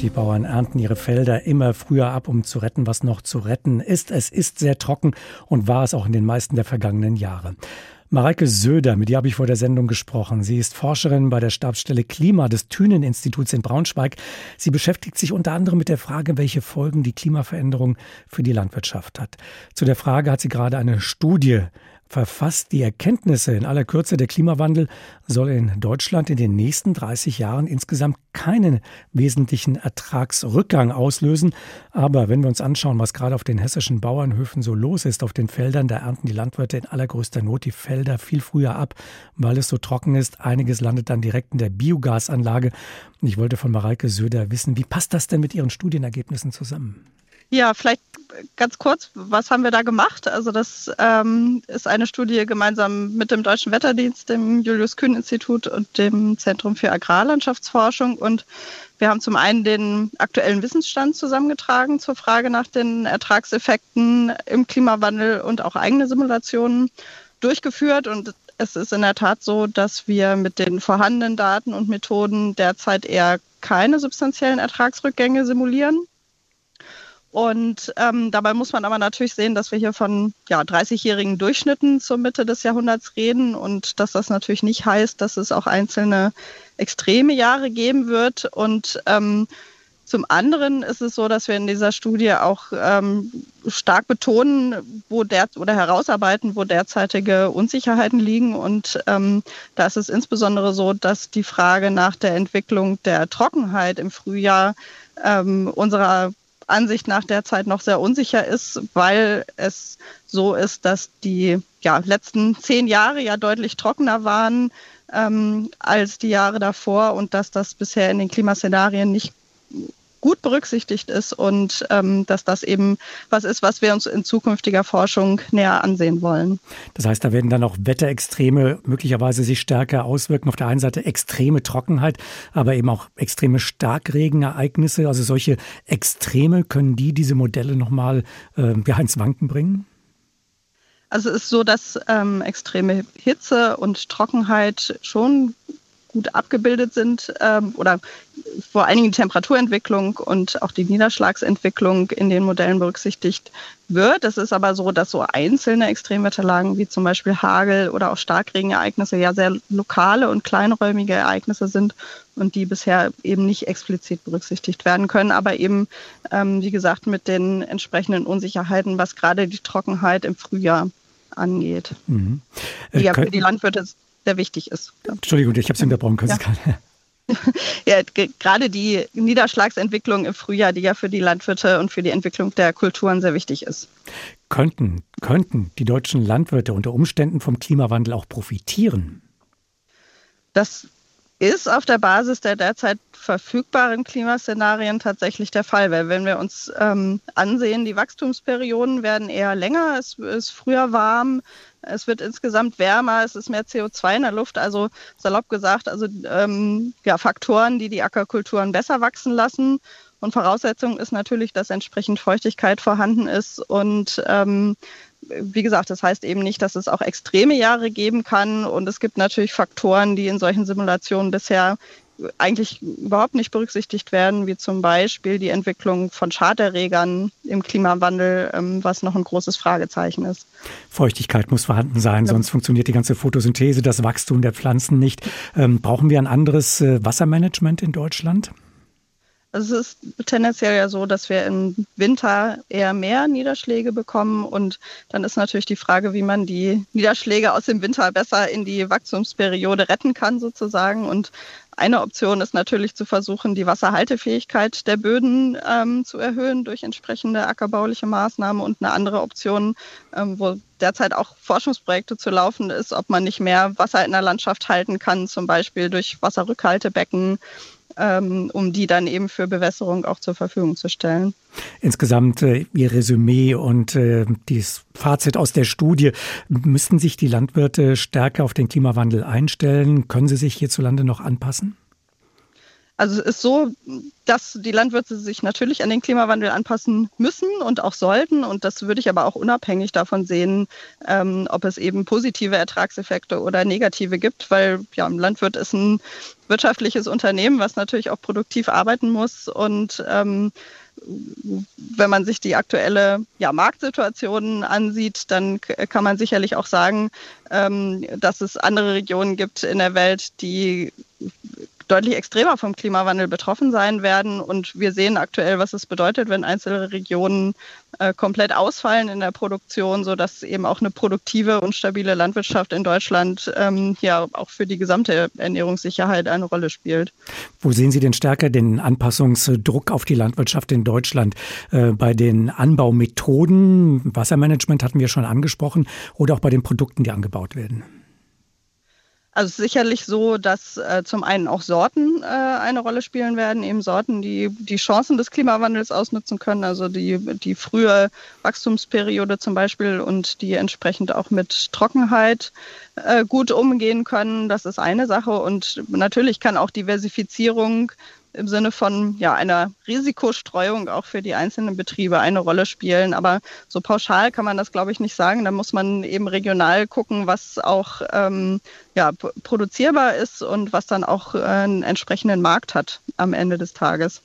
Die Bauern ernten ihre Felder immer früher ab, um zu retten, was noch zu retten ist. Es ist sehr trocken und war es auch in den meisten der vergangenen Jahre. Mareike Söder, mit ihr habe ich vor der Sendung gesprochen. Sie ist Forscherin bei der Stabsstelle Klima des Thünen-Instituts in Braunschweig. Sie beschäftigt sich unter anderem mit der Frage, welche Folgen die Klimaveränderung für die Landwirtschaft hat. Zu der Frage hat sie gerade eine Studie verfasst. Die Erkenntnisse in aller Kürze, der Klimawandel soll in Deutschland in den nächsten 30 Jahren insgesamt keinen wesentlichen Ertragsrückgang auslösen. Aber wenn wir uns anschauen, was gerade auf den hessischen Bauernhöfen so los ist, auf den Feldern, da ernten die Landwirte in allergrößter Not die Felder viel früher ab, weil es so trocken ist. Einiges landet dann direkt in der Biogasanlage. Ich wollte von Mareike Söder wissen, wie passt das denn mit Ihren Studienergebnissen zusammen? Ja, vielleicht ganz kurz, was haben wir da gemacht? Also das ähm, ist eine Studie gemeinsam mit dem Deutschen Wetterdienst, dem Julius-Kühn-Institut und dem Zentrum für Agrarlandschaftsforschung. Und wir haben zum einen den aktuellen Wissensstand zusammengetragen zur Frage nach den Ertragseffekten im Klimawandel und auch eigene Simulationen durchgeführt. Und es ist in der Tat so, dass wir mit den vorhandenen Daten und Methoden derzeit eher keine substanziellen Ertragsrückgänge simulieren. Und ähm, dabei muss man aber natürlich sehen, dass wir hier von ja, 30-jährigen Durchschnitten zur Mitte des Jahrhunderts reden und dass das natürlich nicht heißt, dass es auch einzelne extreme Jahre geben wird. Und ähm, zum anderen ist es so, dass wir in dieser Studie auch ähm, stark betonen, wo der oder herausarbeiten, wo derzeitige Unsicherheiten liegen. Und ähm, da ist es insbesondere so, dass die Frage nach der Entwicklung der Trockenheit im Frühjahr ähm, unserer Ansicht nach derzeit noch sehr unsicher ist, weil es so ist, dass die ja, letzten zehn Jahre ja deutlich trockener waren ähm, als die Jahre davor und dass das bisher in den Klimaszenarien nicht gut berücksichtigt ist und ähm, dass das eben was ist, was wir uns in zukünftiger Forschung näher ansehen wollen. Das heißt, da werden dann auch Wetterextreme möglicherweise sich stärker auswirken. Auf der einen Seite extreme Trockenheit, aber eben auch extreme Starkregenereignisse. Also solche Extreme, können die diese Modelle nochmal äh, ja, ins Wanken bringen? Also es ist so, dass ähm, extreme Hitze und Trockenheit schon gut abgebildet sind ähm, oder vor allen Dingen die Temperaturentwicklung und auch die Niederschlagsentwicklung in den Modellen berücksichtigt wird. Es ist aber so, dass so einzelne Extremwetterlagen wie zum Beispiel Hagel oder auch Starkregenereignisse ja sehr lokale und kleinräumige Ereignisse sind und die bisher eben nicht explizit berücksichtigt werden können, aber eben, ähm, wie gesagt, mit den entsprechenden Unsicherheiten, was gerade die Trockenheit im Frühjahr angeht, mhm. die ja für die Landwirte sehr wichtig ist. Entschuldigung, ich habe Sie unterbrochen. Können ja. Ja, gerade die Niederschlagsentwicklung im Frühjahr, die ja für die Landwirte und für die Entwicklung der Kulturen sehr wichtig ist. Könnten, könnten die deutschen Landwirte unter Umständen vom Klimawandel auch profitieren? Das ist auf der Basis der derzeit verfügbaren Klimaszenarien tatsächlich der Fall, weil wenn wir uns ähm, ansehen, die Wachstumsperioden werden eher länger, es ist früher warm, es wird insgesamt wärmer, es ist mehr CO2 in der Luft, also salopp gesagt, also ähm, ja, Faktoren, die die Ackerkulturen besser wachsen lassen. Und Voraussetzung ist natürlich, dass entsprechend Feuchtigkeit vorhanden ist und ähm, wie gesagt, das heißt eben nicht, dass es auch extreme Jahre geben kann. Und es gibt natürlich Faktoren, die in solchen Simulationen bisher eigentlich überhaupt nicht berücksichtigt werden, wie zum Beispiel die Entwicklung von Schaderregern im Klimawandel, ähm, was noch ein großes Fragezeichen ist. Feuchtigkeit muss vorhanden sein, ja. sonst funktioniert die ganze Photosynthese, das Wachstum der Pflanzen nicht. Ähm, brauchen wir ein anderes äh, Wassermanagement in Deutschland? Also es ist tendenziell ja so, dass wir im Winter eher mehr Niederschläge bekommen und dann ist natürlich die Frage, wie man die Niederschläge aus dem Winter besser in die Wachstumsperiode retten kann sozusagen. Und eine Option ist natürlich zu versuchen, die Wasserhaltefähigkeit der Böden ähm, zu erhöhen durch entsprechende ackerbauliche Maßnahmen und eine andere Option, ähm, wo derzeit auch Forschungsprojekte zu laufen ist, ob man nicht mehr Wasser in der Landschaft halten kann, zum Beispiel durch Wasserrückhaltebecken um die dann eben für Bewässerung auch zur Verfügung zu stellen. Insgesamt äh, Ihr Resümee und äh, das Fazit aus der Studie. Müssten sich die Landwirte stärker auf den Klimawandel einstellen? Können sie sich hierzulande noch anpassen? Also es ist so, dass die Landwirte sich natürlich an den Klimawandel anpassen müssen und auch sollten. Und das würde ich aber auch unabhängig davon sehen, ähm, ob es eben positive Ertragseffekte oder negative gibt, weil ja, ein Landwirt ist ein wirtschaftliches Unternehmen, was natürlich auch produktiv arbeiten muss und ähm, wenn man sich die aktuelle ja, Marktsituation ansieht, dann kann man sicherlich auch sagen, ähm, dass es andere Regionen gibt in der Welt, die deutlich extremer vom Klimawandel betroffen sein werden. Und wir sehen aktuell, was es bedeutet, wenn einzelne Regionen äh, komplett ausfallen in der Produktion, sodass eben auch eine produktive und stabile Landwirtschaft in Deutschland ähm, ja auch für die gesamte Ernährungssicherheit eine Rolle spielt. Wo sehen Sie denn stärker den Anpassungsdruck auf die Landwirtschaft in Deutschland? Äh, bei den Anbaumethoden, Wassermanagement hatten wir schon angesprochen, oder auch bei den Produkten, die angebaut werden? Also sicherlich so, dass äh, zum einen auch Sorten äh, eine Rolle spielen werden, eben Sorten, die die Chancen des Klimawandels ausnutzen können, also die, die frühe Wachstumsperiode zum Beispiel und die entsprechend auch mit Trockenheit äh, gut umgehen können. Das ist eine Sache. Und natürlich kann auch Diversifizierung im Sinne von ja, einer Risikostreuung auch für die einzelnen Betriebe eine Rolle spielen. Aber so pauschal kann man das, glaube ich, nicht sagen. Da muss man eben regional gucken, was auch ähm, ja, produzierbar ist und was dann auch äh, einen entsprechenden Markt hat am Ende des Tages.